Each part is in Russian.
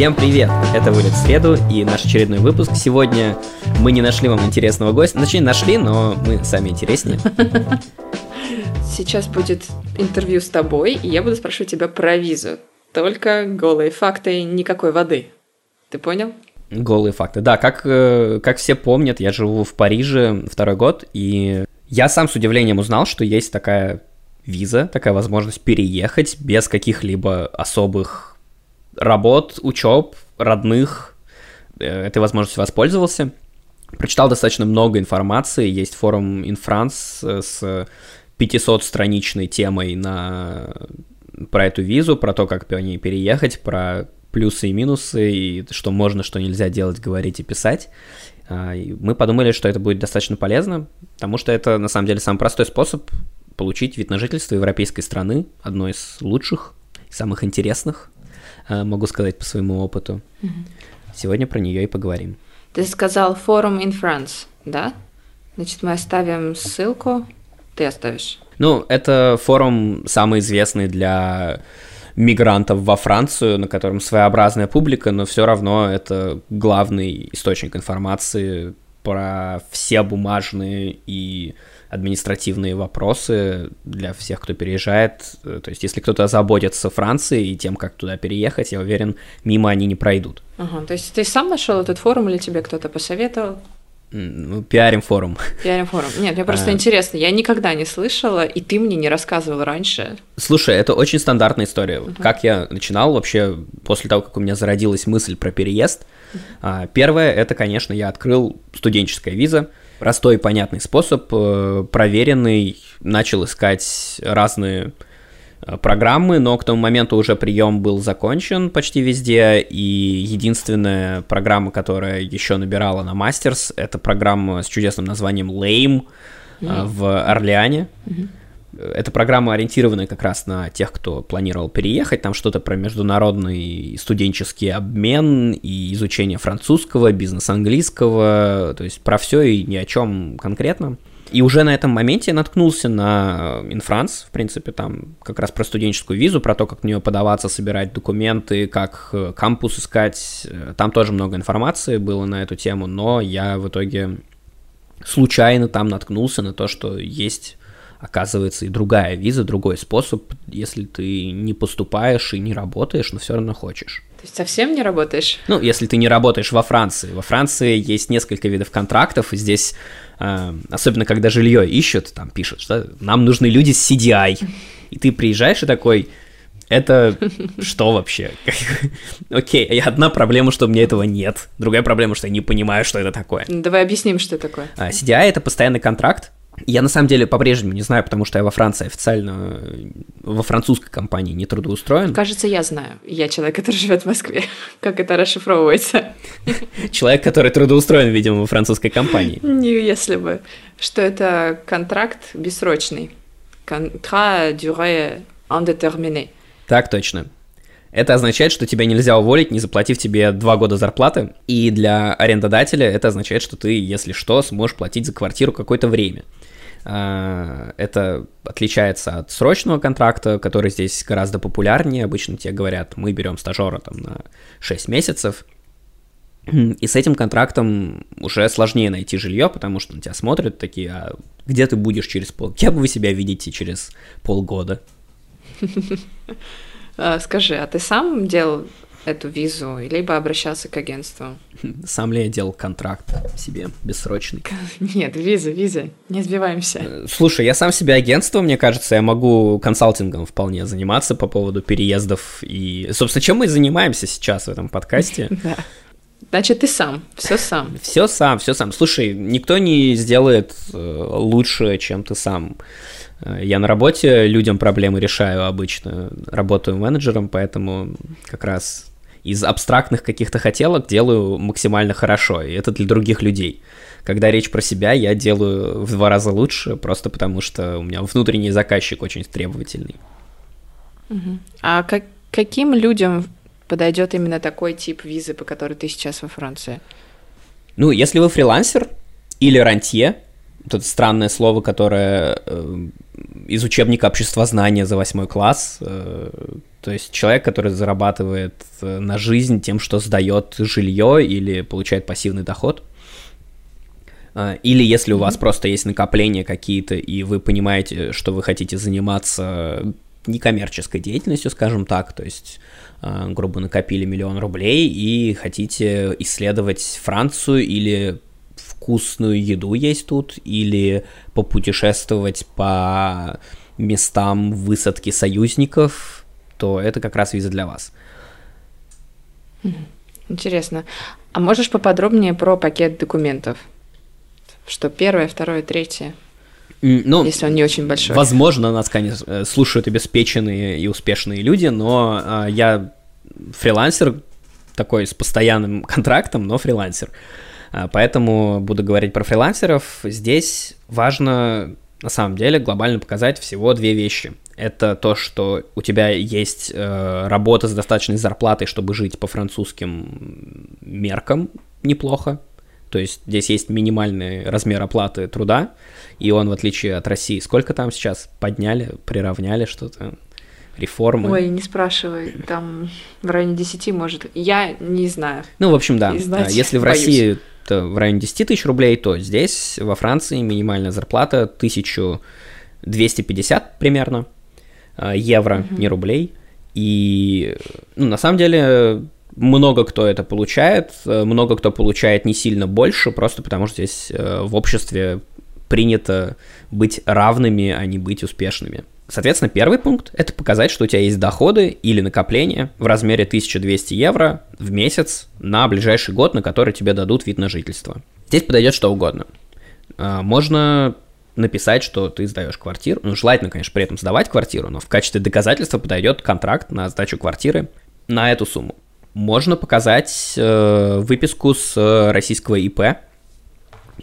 Всем привет! Это «Вылет в среду» и наш очередной выпуск. Сегодня мы не нашли вам интересного гостя. Точнее, нашли, но мы сами интереснее. Сейчас будет интервью с тобой, и я буду спрашивать тебя про визу. Только голые факты, никакой воды. Ты понял? Голые факты. Да, как, э, как все помнят, я живу в Париже второй год, и я сам с удивлением узнал, что есть такая виза, такая возможность переехать без каких-либо особых работ, учеб, родных. Э, этой возможностью воспользовался. Прочитал достаточно много информации. Есть форум InFrance с 500-страничной темой на, про эту визу, про то, как по ней переехать, про плюсы и минусы, и что можно, что нельзя делать, говорить и писать. А, мы подумали, что это будет достаточно полезно, потому что это на самом деле самый простой способ получить вид на жительство европейской страны, одной из лучших, самых интересных, могу сказать по своему опыту. Угу. Сегодня про нее и поговорим. Ты сказал форум in France, да? Значит, мы оставим ссылку. Ты оставишь. Ну, это форум самый известный для мигрантов во Францию, на котором своеобразная публика, но все равно это главный источник информации про все бумажные и административные вопросы для всех, кто переезжает. То есть, если кто-то заботится Францией и тем, как туда переехать, я уверен, мимо они не пройдут. Ага, то есть ты сам нашел этот форум или тебе кто-то посоветовал? Ну, пиарим форум. Пиарим форум. Нет, мне просто а... интересно, я никогда не слышала, и ты мне не рассказывал раньше. Слушай, это очень стандартная история. Uh-huh. Как я начинал вообще, после того, как у меня зародилась мысль про переезд, uh-huh. первое, это, конечно, я открыл студенческая виза, простой и понятный способ, э, проверенный, начал искать разные Э, программы, но к тому моменту уже прием был закончен почти везде, и единственная программа, которая еще набирала на мастерс, это программа с чудесным названием Lame mm-hmm. в Орлеане. Mm-hmm. Эта программа ориентирована как раз на тех, кто планировал переехать. Там что-то про международный студенческий обмен и изучение французского, бизнес английского, то есть про все и ни о чем конкретно. И уже на этом моменте я наткнулся на Инфранс, в принципе, там как раз про студенческую визу, про то, как в нее подаваться, собирать документы, как э, кампус искать. Там тоже много информации было на эту тему, но я в итоге случайно там наткнулся на то, что есть оказывается и другая виза, другой способ, если ты не поступаешь и не работаешь, но все равно хочешь. То есть совсем не работаешь? Ну, если ты не работаешь во Франции. Во Франции есть несколько видов контрактов, и здесь а, особенно когда жилье ищут, там пишут, что нам нужны люди с CDI. И ты приезжаешь и такой, это что вообще? Окей, одна проблема, что у меня этого нет. Другая проблема, что я не понимаю, что это такое. Давай объясним, что такое. CDI а, — это постоянный контракт, я на самом деле по-прежнему не знаю, потому что я во Франции официально во французской компании не трудоустроен. Кажется, я знаю. Я человек, который живет в Москве. Как это расшифровывается? Человек, который трудоустроен, видимо, во французской компании. Не если бы. Что это контракт бессрочный. Contrat durée indéterminée. Так точно. Это означает, что тебя нельзя уволить, не заплатив тебе два года зарплаты. И для арендодателя это означает, что ты, если что, сможешь платить за квартиру какое-то время. А, это отличается от срочного контракта, который здесь гораздо популярнее. Обычно тебе говорят, мы берем стажера там на 6 месяцев. И с этим контрактом уже сложнее найти жилье, потому что на тебя смотрят такие, а где ты будешь через пол... Где вы себя видите через полгода? А, скажи, а ты сам делал эту визу, либо обращался к агентству? Сам ли я делал контракт себе бессрочный? Нет, виза, виза, не сбиваемся. Э, слушай, я сам себе агентство, мне кажется, я могу консалтингом вполне заниматься по поводу переездов и... Собственно, чем мы занимаемся сейчас в этом подкасте? Да. Значит, ты сам, все сам. Все сам, все сам. Слушай, никто не сделает э, лучше, чем ты сам. Э, я на работе людям проблемы решаю обычно, работаю менеджером, поэтому как раз из абстрактных каких-то хотелок делаю максимально хорошо, и это для других людей. Когда речь про себя, я делаю в два раза лучше, просто потому что у меня внутренний заказчик очень требовательный. А как, каким людям подойдет именно такой тип визы, по которой ты сейчас во Франции? Ну, если вы фрилансер или рантье, вот это странное слово, которое э, из учебника обществознания за восьмой класс. Э, то есть человек, который зарабатывает э, на жизнь тем, что сдает жилье или получает пассивный доход. Или если у вас просто есть накопления какие-то, и вы понимаете, что вы хотите заниматься некоммерческой деятельностью, скажем так, то есть, грубо накопили миллион рублей и хотите исследовать Францию или вкусную еду есть тут, или попутешествовать по местам высадки союзников, то это как раз виза для вас. Интересно. А можешь поподробнее про пакет документов? Что первое, второе, третье? Ну, если он не очень большой. Возможно, нас, конечно, э, слушают обеспеченные и успешные люди, но э, я фрилансер такой с постоянным контрактом, но фрилансер. А, поэтому буду говорить про фрилансеров. Здесь важно на самом деле глобально показать всего две вещи. Это то, что у тебя есть э, работа с достаточной зарплатой, чтобы жить по французским меркам неплохо. То есть здесь есть минимальный размер оплаты труда, и он, в отличие от России, сколько там сейчас подняли, приравняли что-то? реформы. Ой, не спрашивай, там в районе 10, может, я не знаю. Ну, в общем, да, знать, если в боюсь. России в районе 10 тысяч рублей, то здесь, во Франции, минимальная зарплата 1250 примерно э, евро, угу. не рублей. И, ну, на самом деле, много кто это получает, э, много кто получает не сильно больше, просто потому что здесь э, в обществе принято быть равными, а не быть успешными. Соответственно, первый пункт – это показать, что у тебя есть доходы или накопления в размере 1200 евро в месяц на ближайший год, на который тебе дадут вид на жительство. Здесь подойдет что угодно. А, можно написать, что ты сдаешь квартиру. Ну, желательно, конечно, при этом сдавать квартиру, но в качестве доказательства подойдет контракт на сдачу квартиры на эту сумму. Можно показать э, выписку с российского ИП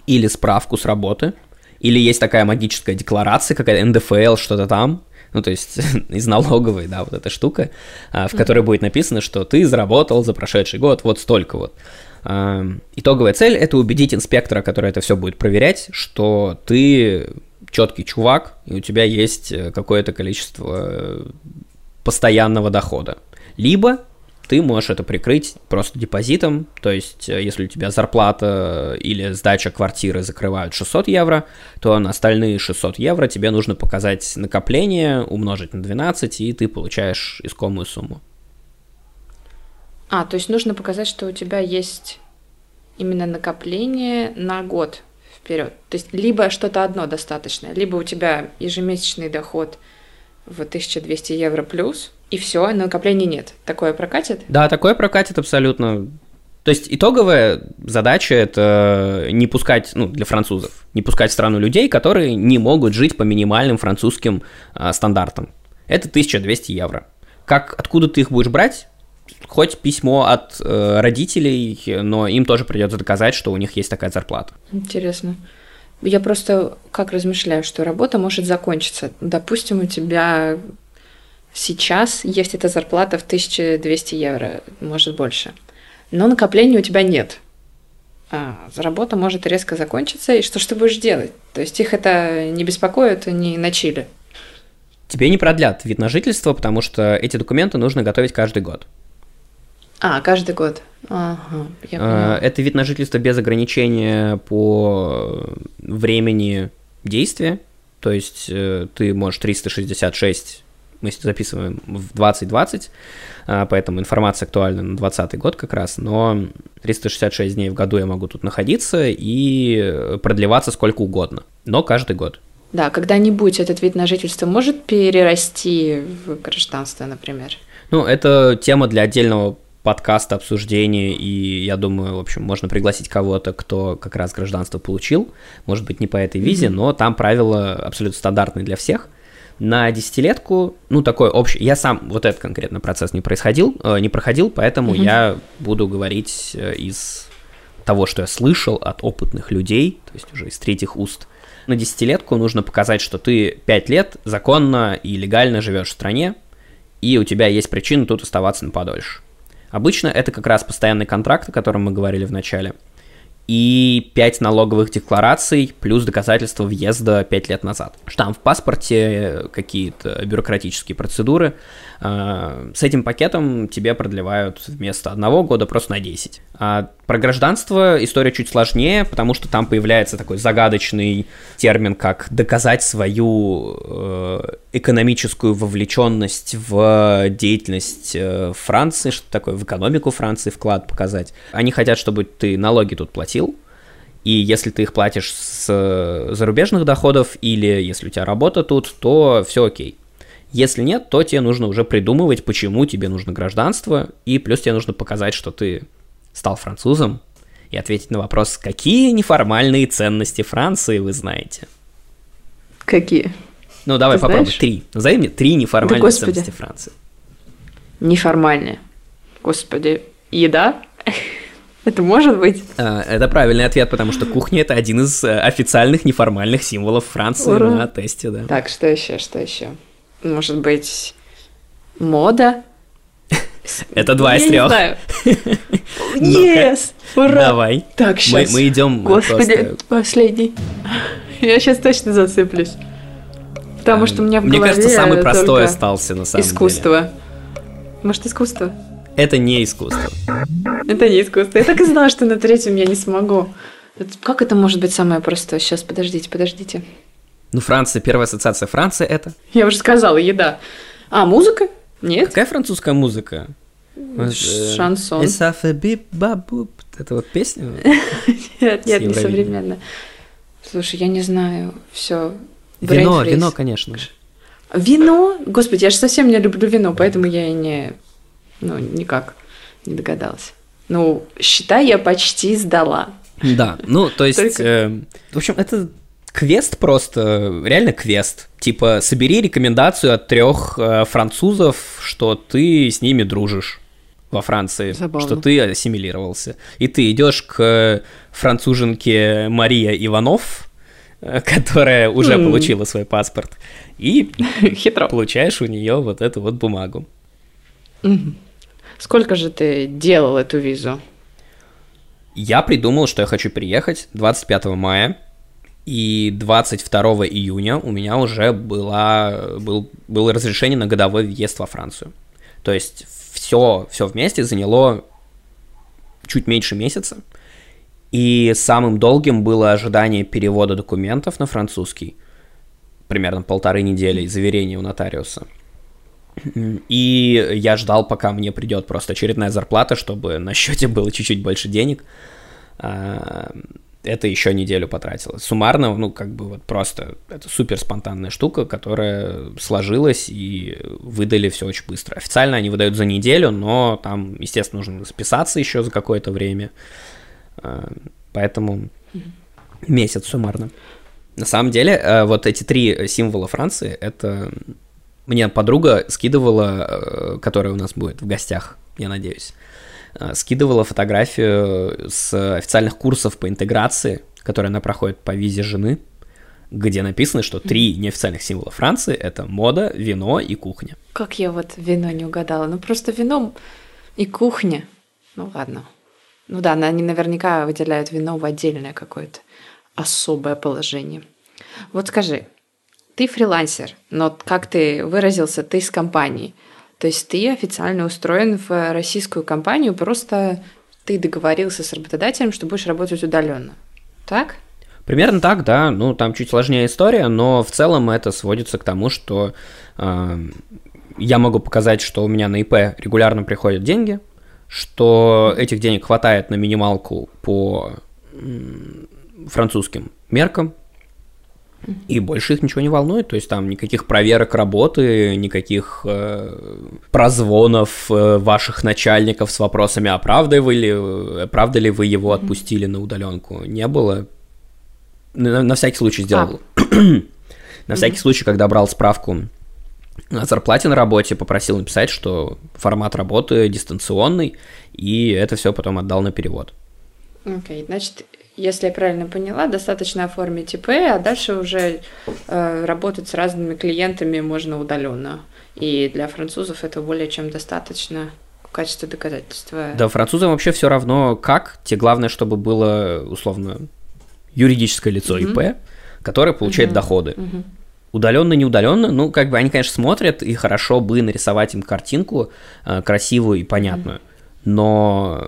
или справку с работы – или есть такая магическая декларация, какая-то НДФЛ, что-то там, ну, то есть из налоговой, да, вот эта штука, а, в которой будет написано, что ты заработал за прошедший год вот столько вот. А, итоговая цель – это убедить инспектора, который это все будет проверять, что ты четкий чувак, и у тебя есть э, какое-то количество э, постоянного дохода. Либо ты можешь это прикрыть просто депозитом, то есть э, если у тебя зарплата или сдача квартиры закрывают 600 евро, то на остальные 600 евро тебе нужно показать накопление, умножить на 12, и ты получаешь искомую сумму. А, то есть нужно показать, что у тебя есть именно накопление на год вперед. То есть либо что-то одно достаточно, либо у тебя ежемесячный доход в 1200 евро плюс – и все, накоплений нет. Такое прокатит? Да, такое прокатит абсолютно. То есть итоговая задача это не пускать, ну, для французов, не пускать в страну людей, которые не могут жить по минимальным французским э, стандартам. Это 1200 евро. Как, откуда ты их будешь брать? Хоть письмо от э, родителей, но им тоже придется доказать, что у них есть такая зарплата. Интересно. Я просто как размышляю, что работа может закончиться. Допустим, у тебя Сейчас есть эта зарплата в 1200 евро, может больше. Но накопления у тебя нет. А, работа может резко закончиться, и что ж ты будешь делать? То есть их это не беспокоит, не на Чили. Тебе не продлят вид на жительство, потому что эти документы нужно готовить каждый год. А, каждый год. Ага, я а, Это вид на жительство без ограничения по времени действия. То есть э, ты можешь 366 мы записываем в 2020, а, поэтому информация актуальна на 2020 год как раз, но 366 дней в году я могу тут находиться и продлеваться сколько угодно, но каждый год. Да, когда-нибудь этот вид на жительство может перерасти в гражданство, например? Ну, это тема для отдельного подкаста, обсуждения, и я думаю, в общем, можно пригласить кого-то, кто как раз гражданство получил, может быть, не по этой визе, mm-hmm. но там правила абсолютно стандартные для всех, на десятилетку, ну, такой общий, я сам вот этот конкретно процесс не происходил, э, не проходил, поэтому угу. я буду говорить э, из того, что я слышал от опытных людей, то есть уже из третьих уст. На десятилетку нужно показать, что ты пять лет законно и легально живешь в стране, и у тебя есть причина тут оставаться на подольше. Обычно это как раз постоянный контракт, о котором мы говорили в начале. И 5 налоговых деклараций плюс доказательства въезда 5 лет назад. Штамп в паспорте, какие-то бюрократические процедуры. А, с этим пакетом тебе продлевают вместо одного года просто на 10. А про гражданство история чуть сложнее, потому что там появляется такой загадочный термин, как доказать свою э, экономическую вовлеченность в деятельность э, Франции, что такое в экономику Франции вклад показать. Они хотят, чтобы ты налоги тут платил, и если ты их платишь с зарубежных доходов или если у тебя работа тут, то все окей. Если нет, то тебе нужно уже придумывать, почему тебе нужно гражданство, и плюс тебе нужно показать, что ты стал французом, и ответить на вопрос, какие неформальные ценности Франции вы знаете. Какие? Ну, давай Ты попробуй. Знаешь? Три. Назови мне три неформальные да, ценности Франции. Неформальные. Господи, еда? Это может быть? А, это правильный ответ, потому что кухня это один из э, официальных неформальных символов Франции Ура. на тесте, да. Так, что еще, что еще? Может быть, мода? Это два из трех. Yes! Ура! Давай. Так, сейчас. Мы, идем. Господи, последний. Я сейчас точно зацеплюсь. Потому что у меня в Мне голове кажется, самый простой остался на самом искусство. деле. Может, искусство? Это не искусство. Это не искусство. Я так и знала, что на третьем я не смогу. Как это может быть самое простое? Сейчас, подождите, подождите. Ну, Франция, первая ассоциация Франции это? Я уже сказала, еда. А, музыка? Нет. Какая французская музыка? Э, шансон. Это вот песня? Нет, нет, не современно. Слушай, я не знаю. Все. Вино, вино, конечно. Вино? Господи, я же совсем не люблю вино, поэтому я и не... Ну, никак не догадалась. Ну, считай, я почти сдала. Да, ну, то есть... Э, в общем, это квест просто, реально квест. Типа, собери рекомендацию от трех э, французов, что ты с ними дружишь во Франции, Забавно. что ты ассимилировался. И ты идешь к француженке Мария Иванов, э, которая уже mm. получила свой паспорт, и Хитро. получаешь у нее вот эту вот бумагу. Сколько же ты делал эту визу? Я придумал, что я хочу приехать 25 мая, и 22 июня у меня уже была, был, было разрешение на годовой въезд во Францию. То есть все, все вместе заняло чуть меньше месяца. И самым долгим было ожидание перевода документов на французский. Примерно полторы недели заверения у нотариуса. И я ждал, пока мне придет просто очередная зарплата, чтобы на счете было чуть-чуть больше денег. Это еще неделю потратило. Суммарно, ну, как бы вот просто это супер спонтанная штука, которая сложилась и выдали все очень быстро. Официально они выдают за неделю, но там, естественно, нужно списаться еще за какое-то время. А, поэтому месяц суммарно. На самом деле, э, вот эти три символа Франции, это мне подруга скидывала, э, которая у нас будет в гостях, я надеюсь. Э, скидывала фотографию с официальных курсов по интеграции, которые она проходит по визе жены, где написано, что три неофициальных символа Франции — это мода, вино и кухня. Как я вот вино не угадала? Ну, просто вино и кухня. Ну, ладно. Ну да, они наверняка выделяют вино в отдельное какое-то особое положение. Вот скажи, ты фрилансер, но как ты выразился, ты из компании — то есть ты официально устроен в российскую компанию, просто ты договорился с работодателем, что будешь работать удаленно. Так? Примерно так, да. Ну, там чуть сложнее история, но в целом это сводится к тому, что э, я могу показать, что у меня на ИП регулярно приходят деньги, что этих денег хватает на минималку по французским меркам, и больше их ничего не волнует, то есть там никаких проверок работы, никаких э, прозвонов э, ваших начальников с вопросами, а правда, вы ли, э, правда ли вы его отпустили на удаленку, не было. На, на всякий случай сделал. А. на всякий случай, когда брал справку о зарплате на работе, попросил написать, что формат работы дистанционный, и это все потом отдал на перевод. Окей, okay, значит, если я правильно поняла, достаточно оформить ИП, а дальше уже э, работать с разными клиентами можно удаленно. И для французов это более чем достаточно. качестве доказательства. Да, французам вообще все равно как. Тебе главное, чтобы было, условно, юридическое лицо Мгм. ИП, которое получает Мгм. доходы. Мгм. Удаленно, не удаленно, ну, как бы они, конечно, смотрят, и хорошо бы нарисовать им картинку э, красивую и понятную. Но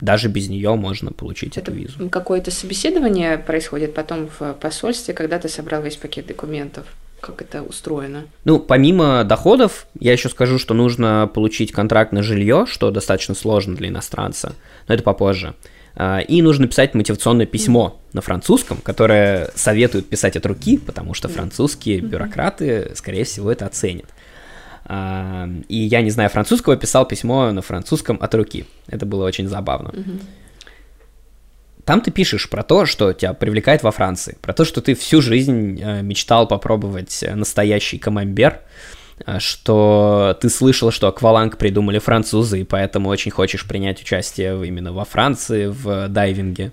даже без нее можно получить Это эту визу. какое-то собеседование происходит потом в посольстве, когда ты собрал весь пакет документов. Как это устроено? Ну, помимо доходов, я еще скажу, что нужно получить контракт на жилье, что достаточно сложно для иностранца, но это попозже. А, И нужно писать мотивационное письмо на французском, которое советуют писать от руки, потому что французские бюрократы, скорее всего, это оценят. И я, не знаю французского, писал письмо на французском от руки. Это было очень забавно. Там ты пишешь про то, что тебя привлекает во Франции, про то, что ты всю жизнь э, мечтал попробовать э, настоящий камамбер, что ты слышал, что акваланг придумали французы, и поэтому очень хочешь принять участие именно во Франции в дайвинге.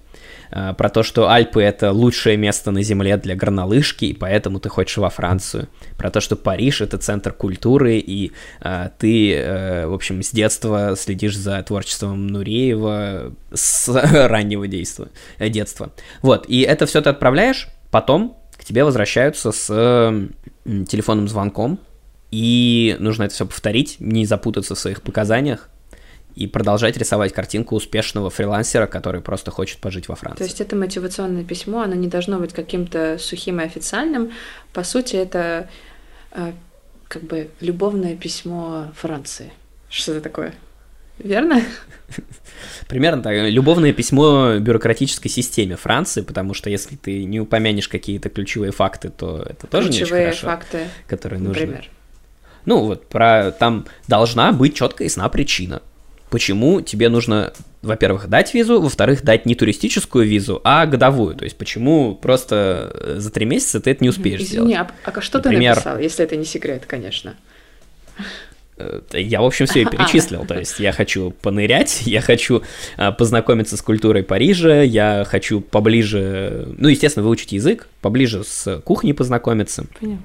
Э, Про то, что Альпы это лучшее место на Земле для горнолыжки, и поэтому ты хочешь во Францию. Про то, что Париж это центр культуры, и э, ты, э, в общем, с детства следишь за творчеством Нуреева с раннего действа, э, детства. Вот, и это все ты отправляешь, потом к тебе возвращаются с э, телефонным звонком, и нужно это все повторить, не запутаться в своих показаниях, и продолжать рисовать картинку успешного фрилансера, который просто хочет пожить во Франции. То есть это мотивационное письмо, оно не должно быть каким-то сухим и официальным. По сути, это э, как бы любовное письмо Франции. Что это такое? Верно? Примерно так. Любовное письмо бюрократической системе Франции, потому что если ты не упомянешь какие-то ключевые факты, то это тоже не очень Ключевые хорошо, факты, которые нужны. например. Ну вот, про там должна быть четкая ясна причина. Почему тебе нужно, во-первых, дать визу, во-вторых, дать не туристическую визу, а годовую. То есть почему просто э, за три месяца ты это не успеешь Извини, сделать. а, а что Например- ты написал, если это не секрет, конечно? Э, Я, в общем, все и перечислил. То есть я хочу понырять, я хочу а, познакомиться с культурой Парижа, я хочу поближе, ну, естественно, выучить язык, поближе с кухней познакомиться, Понятно.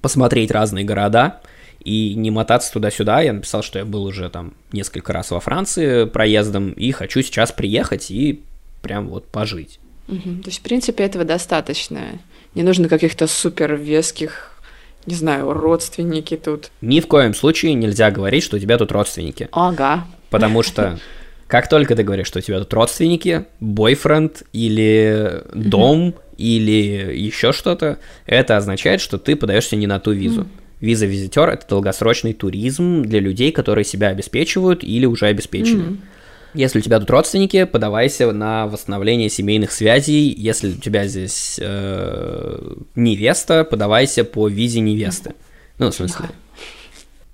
посмотреть разные города и не мотаться туда-сюда. Я написал, что я был уже там несколько раз во Франции проездом и хочу сейчас приехать и прям вот пожить. Мгм. То есть, в принципе, этого достаточно. Не нужно каких-то супер веских, не знаю, родственники тут. Ни в коем случае нельзя говорить, что у тебя тут родственники. Ага. Потому что как только ты говоришь, что у тебя тут родственники, бойфренд или дом или еще что-то, это означает, что ты подаешься не на ту визу. Виза визитер это долгосрочный туризм для людей, которые себя обеспечивают или уже обеспечены. Мгм. Если у тебя тут родственники, подавайся на восстановление семейных связей. Если у тебя здесь э, невеста, подавайся по визе невесты. Ну, в смысле,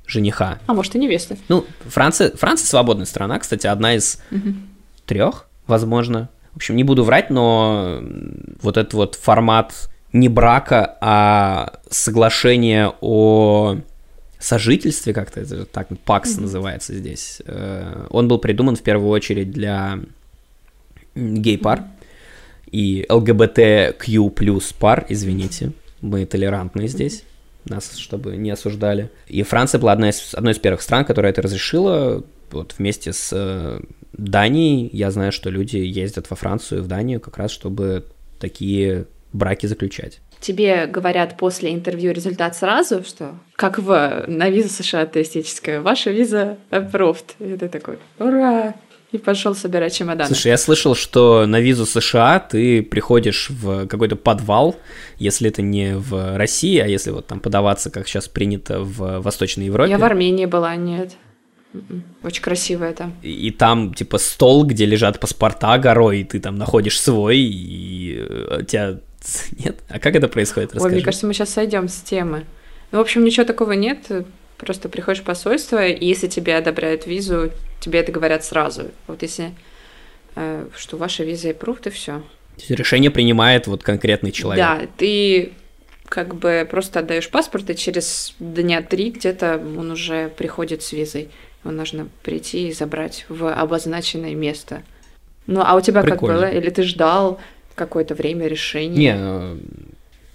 жениха. А может, и невеста. Ну, Франция, Франция свободная страна, кстати, одна из Мгм. трех, возможно. В общем, не буду врать, но вот этот вот формат не брака, а соглашения о сожительстве, как-то это так, ПАКС называется здесь, э, он был придуман в первую очередь для гей-пар и ЛГБТQ плюс пар, извините, мы толерантные здесь, нас чтобы не осуждали. И Франция была одна из, одной из первых стран, которая это разрешила, вот вместе с э, Данией. Я знаю, что люди ездят во Францию, в Данию, как раз чтобы такие браки заключать. Тебе говорят после интервью результат сразу, что как в на виза США туристическая, ваша виза approved. И ты такой, ура! И пошел собирать чемоданы. Слушай, я слышал, что на визу США ты приходишь в какой-то подвал, если это не в России, а если вот там подаваться, как сейчас принято в Восточной Европе. Я в Армении была, нет. М-м. Очень красивая там. И и там, типа, стол, где лежат паспорта горой, и ты там находишь свой, и э, тебя... Нет? А как это происходит? Ой, Расскажи. мне кажется, мы сейчас сойдем с темы. Ну, в общем, ничего такого нет. Просто приходишь в посольство, и если тебе одобряют визу, тебе это говорят сразу. Вот если э, что ваша виза и все. То есть решение принимает вот конкретный человек. Да, ты как бы просто отдаешь паспорт, и через дня три где-то он уже приходит с визой. Его нужно прийти и забрать в обозначенное место. Ну, а у тебя Прикольно. как было? Или ты ждал какое-то время решения? Не, э,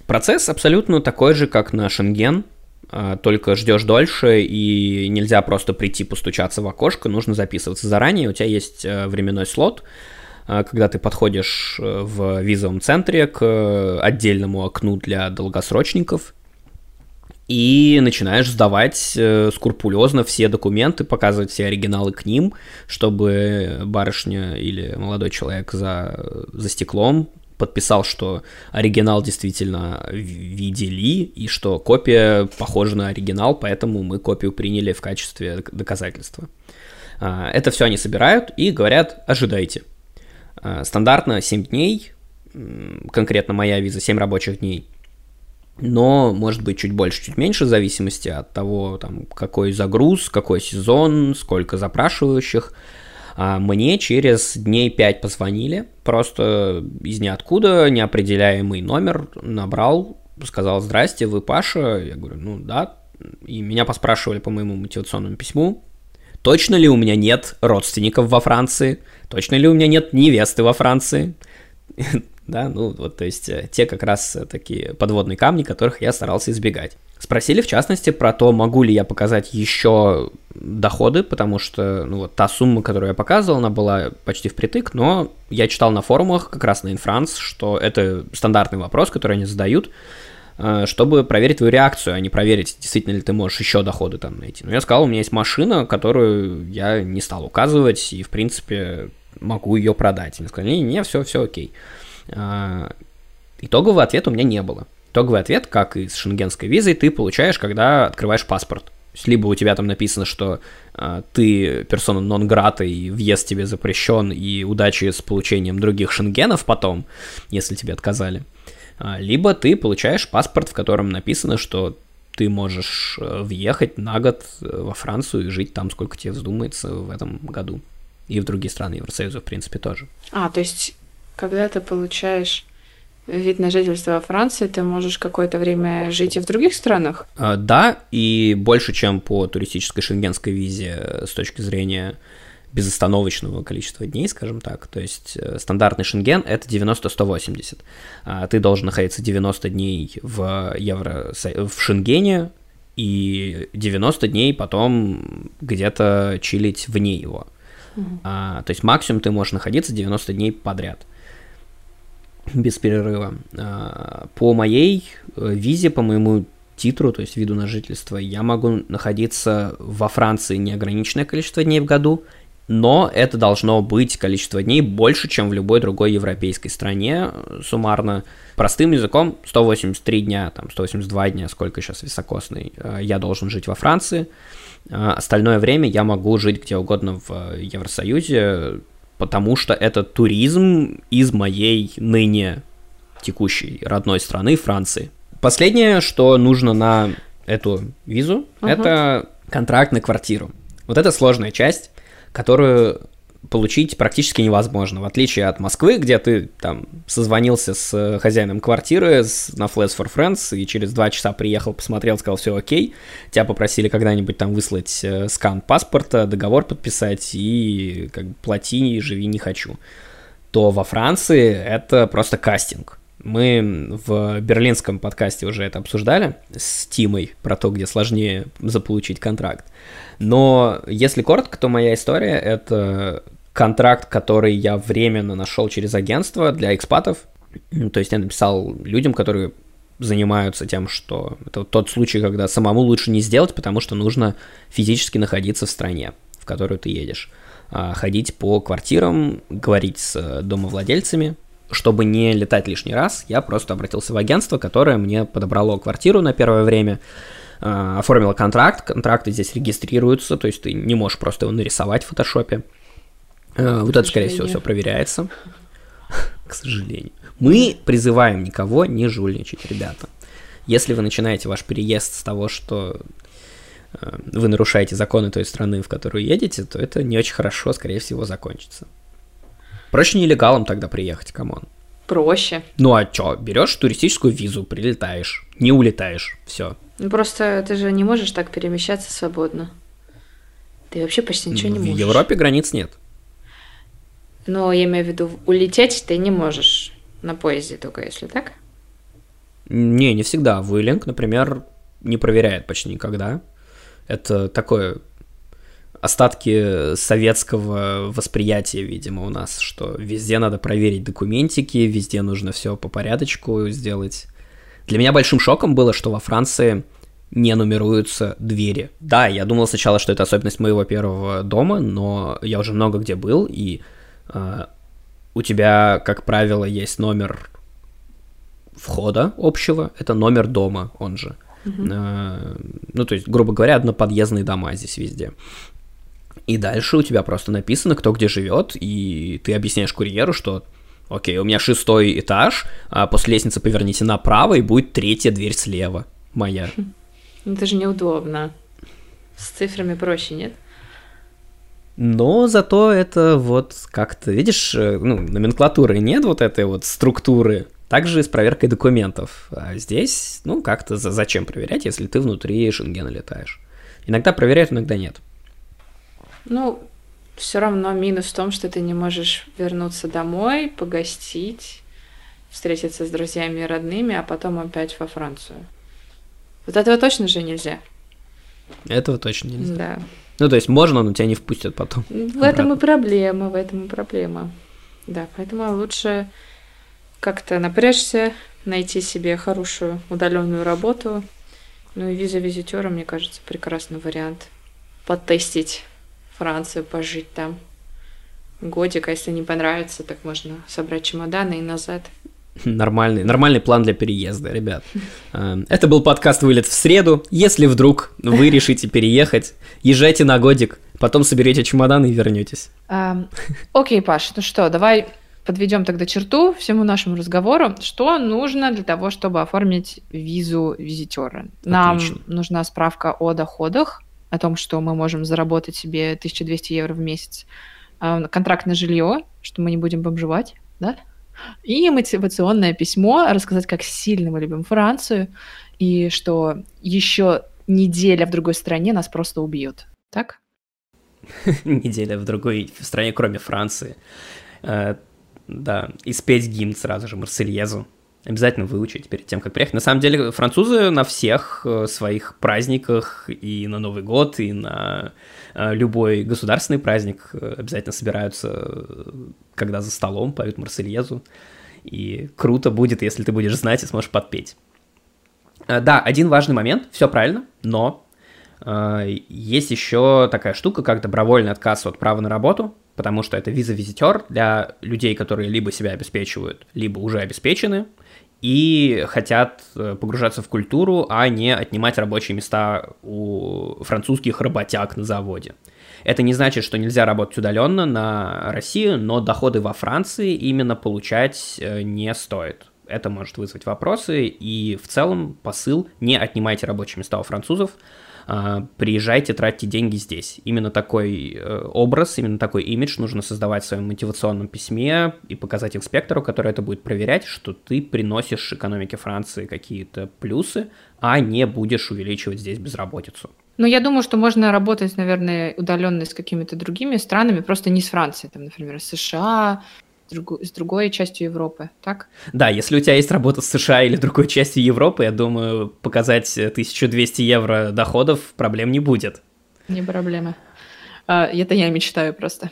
процесс абсолютно такой же, как на Шенген. а, только ждешь дольше, и нельзя просто прийти постучаться в окошко, нужно записываться заранее, у тебя есть э, временной слот, а, когда ты подходишь э, в визовом центре к отдельному окну для долгосрочников, и начинаешь сдавать э, скрупулезно все документы, показывать все оригиналы к ним, чтобы барышня или молодой человек за, за стеклом подписал, что оригинал действительно видели, и что копия похожа на оригинал, поэтому мы копию приняли в качестве доказательства. А, это все они собирают и говорят, ожидайте. А, стандартно 7 дней, конкретно моя виза 7 рабочих дней – но может быть чуть больше, чуть меньше, в зависимости от того, там, какой загруз, какой сезон, сколько запрашивающих. А мне через дней 5 позвонили, просто из ниоткуда, неопределяемый номер набрал, сказал, здрасте, вы Паша? Я говорю, ну да. И меня поспрашивали по моему мотивационному письму, точно ли у меня нет родственников во Франции, точно ли у меня нет невесты во Франции да, ну вот, то есть э, те как раз э, такие подводные камни, которых я старался избегать. Спросили, в частности, про то, могу ли я показать еще доходы, потому что, ну вот, та сумма, которую я показывал, она была почти впритык, но я читал на форумах, как раз на Инфранс, что это стандартный вопрос, который они задают, э, чтобы проверить твою реакцию, а не проверить, действительно ли ты можешь еще доходы там найти. Но я сказал, у меня есть машина, которую я не стал указывать, и, в принципе, могу ее продать. Они сказали, не, не, все, все окей. А, итогового ответа у меня не было. Итоговый ответ, как и с шенгенской визой, ты получаешь, когда открываешь паспорт. либо у тебя там написано, что э, ты персона нон-грата, и въезд тебе запрещен, и удачи с получением других шенгенов потом, если тебе отказали. А, либо ты получаешь паспорт, в котором написано, что ты можешь э, въехать на год э, во Францию и жить там, сколько тебе вздумается в этом году. И в другие страны Евросоюза, в принципе, тоже. А, то есть когда ты получаешь вид на жительство во Франции, ты можешь какое-то время жить и в других странах? А, да, и больше, чем по туристической шенгенской визе э, с точки зрения безостановочного количества дней, скажем так. То есть э, стандартный шенген это 90-180. А ты должен находиться 90 дней в, евро, в шенгене и 90 дней потом где-то чилить вне его. А, то есть максимум ты можешь находиться 90 дней подряд без перерыва. А, по моей э, визе, по моему титру, то есть виду на жительство, я могу находиться во Франции неограниченное количество дней в году, но это должно быть количество дней больше, чем в любой другой европейской стране суммарно. Простым языком 183 дня, там 182 дня, сколько сейчас високосный, э, я должен жить во Франции. А остальное время я могу жить где угодно в Евросоюзе, потому что это туризм из моей ныне текущей родной страны, Франции. Последнее, что нужно на эту визу, uh-huh. это контракт на квартиру. Вот это сложная часть, которую получить практически невозможно, в отличие от Москвы, где ты там созвонился с хозяином квартиры с, на Flash for Friends и через два часа приехал, посмотрел, сказал, все окей, тебя попросили когда-нибудь там выслать э, скан паспорта, договор подписать и как бы плати, живи не хочу, то во Франции это просто кастинг. Мы в берлинском подкасте уже это обсуждали с Тимой про то, где сложнее заполучить контракт. Но если коротко, то моя история — это контракт, который я временно нашел через агентство для экспатов. То есть я написал людям, которые занимаются тем, что это вот тот случай, когда самому лучше не сделать, потому что нужно физически находиться в стране, в которую ты едешь. А, ходить по квартирам, говорить с домовладельцами, чтобы не летать лишний раз, я просто обратился в агентство, которое мне подобрало квартиру на первое время, а, оформило контракт, контракты здесь регистрируются, то есть ты не можешь просто его нарисовать в фотошопе. А, вот это, скорее всего, все проверяется. К сожалению. Мы призываем никого не жульничать, ребята. Если вы начинаете ваш переезд с того, что а, вы нарушаете законы той страны, в которую едете, то это не очень хорошо, скорее всего, закончится. Проще нелегалом тогда приехать, come on. Проще. Ну а чё, берешь туристическую визу, прилетаешь, не улетаешь, все. Ну просто ты же не можешь так перемещаться свободно. Ты вообще почти ничего не можешь. В Европе границ нет. Но я имею в виду, улететь ты не можешь на поезде только, если так? Не, не всегда. В Уиллинг, например, не проверяет почти никогда. Это такое остатки советского восприятия, видимо, у нас, что везде надо проверить документики, везде нужно все по порядочку сделать. Для меня большим шоком было, что во Франции не нумеруются двери. Да, я думал сначала, что это особенность моего первого дома, но я уже много где был, и э, у тебя, как правило, есть номер входа общего, это номер дома, он же. Uh-huh. Э, ну, то есть, грубо говоря, одноподъездные дома здесь везде. И дальше у тебя просто написано, кто где живет, и ты объясняешь курьеру, что окей, у меня шестой этаж, а после лестницы поверните направо, и будет третья дверь слева моя. Ну, это же неудобно. С цифрами проще, нет? Но зато это вот как-то, видишь, э, ну, номенклатуры нет вот этой вот структуры. Также с проверкой документов. А здесь, ну, как-то зачем проверять, если ты внутри Шенгена летаешь? Иногда проверяют, иногда нет. Ну, все равно минус в том, что ты не можешь вернуться домой, погостить, встретиться с друзьями и родными, а потом опять во Францию. Вот этого точно же нельзя. Этого точно нельзя. Да. Ну, то есть можно, но тебя не впустят потом. В обратно. этом и проблема, в этом и проблема. Да, поэтому лучше как-то напрячься, найти себе хорошую удаленную работу. Ну и виза визитера, мне кажется, прекрасный вариант. Потестить Францию, пожить там годик, а если не понравится, так можно собрать чемоданы и назад. Нормальный, нормальный план для переезда, ребят. Э, это был подкаст «Вылет в среду». Если вдруг вы решите переехать, езжайте на годик, потом соберете чемоданы и вернетесь. Окей, Паш, ну что, давай подведем тогда черту всему нашему разговору. Что нужно для того, чтобы оформить визу визитера? Нам нужна справка о доходах, о том, что мы можем заработать себе 1200 евро в месяц, а, контракт на жилье, что мы не будем бомжевать, да? И мотивационное письмо, рассказать, как сильно мы любим Францию, и что еще неделя в другой стране нас просто убьют. Так? Неделя в другой стране, кроме Франции. Э, да, и спеть гимн сразу же, Марсельезу. Обязательно выучить перед тем, как приехать. На самом деле, французы на всех э, своих праздниках и на Новый год, и на э, любой государственный праздник э, обязательно собираются, когда за столом поют Марсельезу. И круто будет, если ты будешь знать и сможешь подпеть. Да, один важный момент, все правильно, но есть еще такая штука, как добровольный отказ от права на работу, потому что это виза-визитер для людей, которые либо себя обеспечивают, либо уже обеспечены, и хотят э, погружаться в культуру, а не отнимать рабочие места у французских работяг на заводе. Это не значит, что нельзя работать удаленно на Россию, но доходы во Франции именно получать э, не стоит. Это может вызвать вопросы, и в целом посыл не отнимайте рабочие места у французов, приезжайте, тратьте деньги здесь. Именно такой э, образ, именно такой имидж нужно создавать в своем мотивационном письме и показать инспектору, который это будет проверять, что ты приносишь экономике Франции какие-то плюсы, а не будешь увеличивать здесь безработицу. Ну, я думаю, что можно работать, наверное, удаленно с какими-то другими странами, просто не с Францией, там, например, США, с другой частью Европы, так? Да, если у тебя есть работа с США или другой частью Европы, я думаю, показать 1200 евро доходов проблем не будет. Не проблема. А, это я мечтаю просто.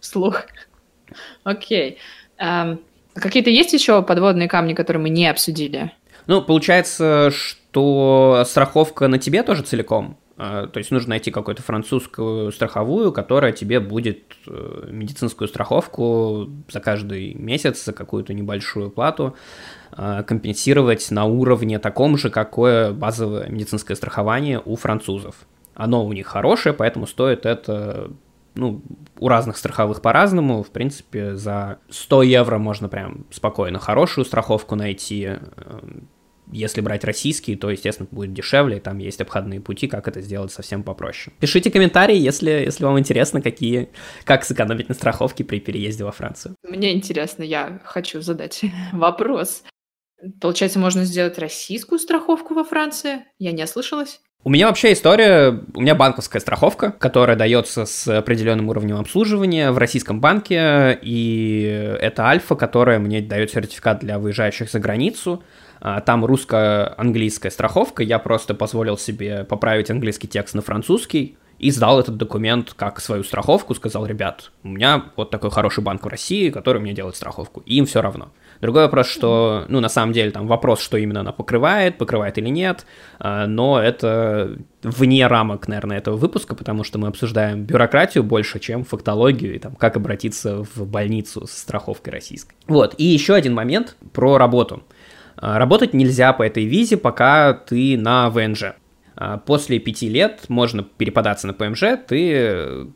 Вслух. Окей. А, какие-то есть еще подводные камни, которые мы не обсудили? Ну, получается, что страховка на тебе тоже целиком. А, то есть нужно найти какую-то французскую страховую, которая тебе будет э, медицинскую страховку за каждый месяц, за какую-то небольшую плату а, компенсировать на уровне таком же, какое базовое медицинское страхование у французов. Оно у них хорошее, поэтому стоит это ну, у разных страховых по-разному. В принципе, за 100 евро можно прям спокойно хорошую страховку найти. Если брать российские, то, естественно, будет дешевле, там есть обходные пути, как это сделать совсем попроще. Пишите комментарии, если, если вам интересно, какие, как сэкономить на страховке при переезде во Францию. Мне интересно, я хочу задать вопрос. Получается, можно сделать российскую страховку во Франции? Я не ослышалась? У меня вообще история, у меня банковская страховка, которая дается с определенным уровнем обслуживания в российском банке, и это Альфа, которая мне дает сертификат для выезжающих за границу. А, там русско-английская страховка, я просто позволил себе поправить английский текст на французский, и сдал этот документ как свою страховку, сказал, ребят, у меня вот такой хороший банк в России, который мне делает страховку, и им все равно. Другой вопрос, что, ну, на самом деле, там вопрос, что именно она покрывает, покрывает или нет, а, но это вне рамок, наверное, этого выпуска, потому что мы обсуждаем бюрократию больше, чем фактологию и там, как обратиться в больницу с страховкой российской. Вот, и еще один момент про работу. А, работать нельзя по этой визе, пока ты на ВНЖ. А, после пяти лет можно переподаться на ПМЖ, ты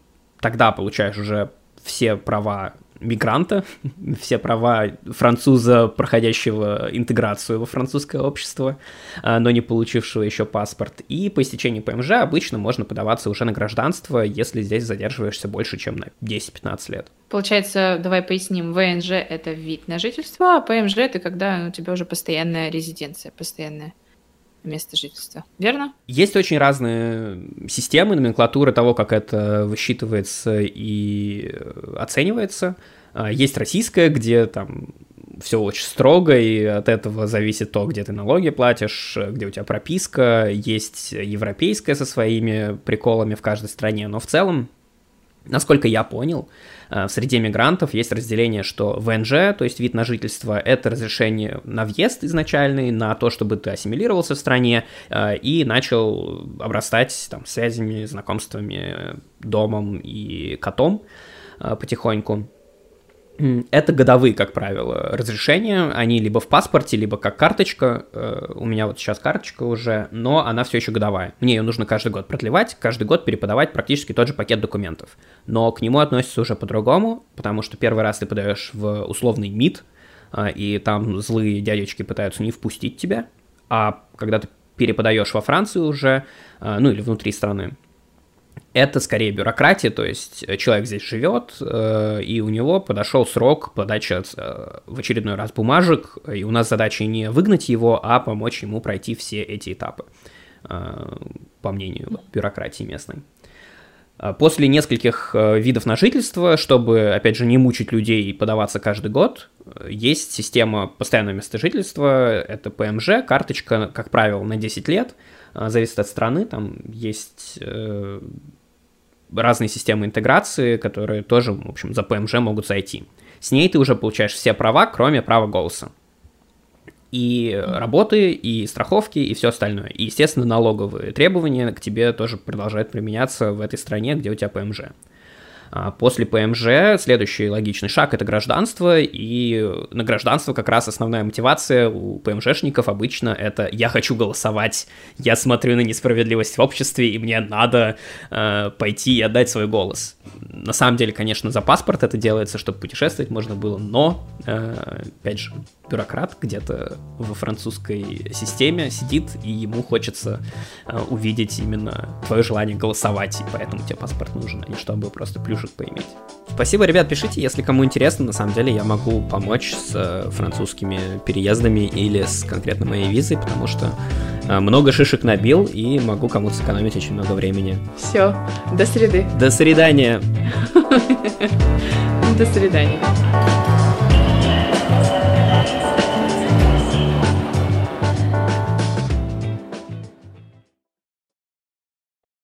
тогда получаешь уже все права мигранта, все права француза, проходящего интеграцию во французское общество, а, но не получившего еще паспорт. И по истечении ПМЖ обычно можно подаваться уже на гражданство, если здесь задерживаешься больше, чем на 10-15 лет. Получается, давай поясним, ВНЖ — это вид на жительство, а ПМЖ — это когда у тебя уже постоянная резиденция, постоянная место жительства, верно? Есть очень разные системы, номенклатуры того, как это высчитывается и оценивается. А, есть российская, где там все очень строго, и от этого зависит то, где ты налоги платишь, где у тебя прописка. Есть европейская со своими приколами в каждой стране, но в целом, насколько я понял, в среде мигрантов есть разделение, что ВНЖ, то есть вид на жительство, это разрешение на въезд изначальный, на то, чтобы ты ассимилировался в стране э, и начал обрастать там связями, знакомствами, домом и котом э, потихоньку. Это годовые, как правило, разрешения. Они либо в паспорте, либо как карточка. Э, у меня вот сейчас карточка уже, но она все еще годовая. Мне ее нужно каждый год продлевать, каждый год переподавать практически тот же пакет документов. Но к нему относится уже по-другому, потому что первый раз ты подаешь в условный МИД, э, и там злые дядечки пытаются не впустить тебя. А когда ты переподаешь во Францию уже, э, ну или внутри страны, это скорее бюрократия, то есть э, человек здесь живет, э, и у него подошел срок подачи э, в очередной раз бумажек, и у нас задача не выгнать его, а помочь ему пройти все эти этапы, по мнению бюрократии местной. После нескольких видов на жительство, чтобы, опять же, не мучить людей и подаваться каждый год, есть система постоянного места жительства, это ПМЖ, карточка, как правило, на 10 лет, зависит от страны, там есть разные системы интеграции, которые тоже, в общем, за ПМЖ могут зайти. С ней ты уже получаешь все права, кроме права голоса. И работы, и страховки, и все остальное. И, естественно, налоговые требования к тебе тоже продолжают применяться в этой стране, где у тебя ПМЖ. А после ПМЖ следующий логичный шаг – это гражданство, и на гражданство как раз основная мотивация у ПМЖшников обычно это «я хочу голосовать, я смотрю на несправедливость в обществе, и мне надо э, пойти и отдать свой голос». На самом деле, конечно, за паспорт это делается, чтобы путешествовать можно было, но, э, опять же, бюрократ где-то во французской системе сидит, и ему хочется э, увидеть именно твое желание голосовать, и поэтому тебе паспорт нужен, а не чтобы просто плюшек поиметь. Спасибо, ребят, пишите, если кому интересно, на самом деле я могу помочь с э, французскими переездами или с конкретно моей визой, потому что э, много шишек набил и могу кому-то сэкономить очень много времени. Все, до среды. До свидания. До свидания.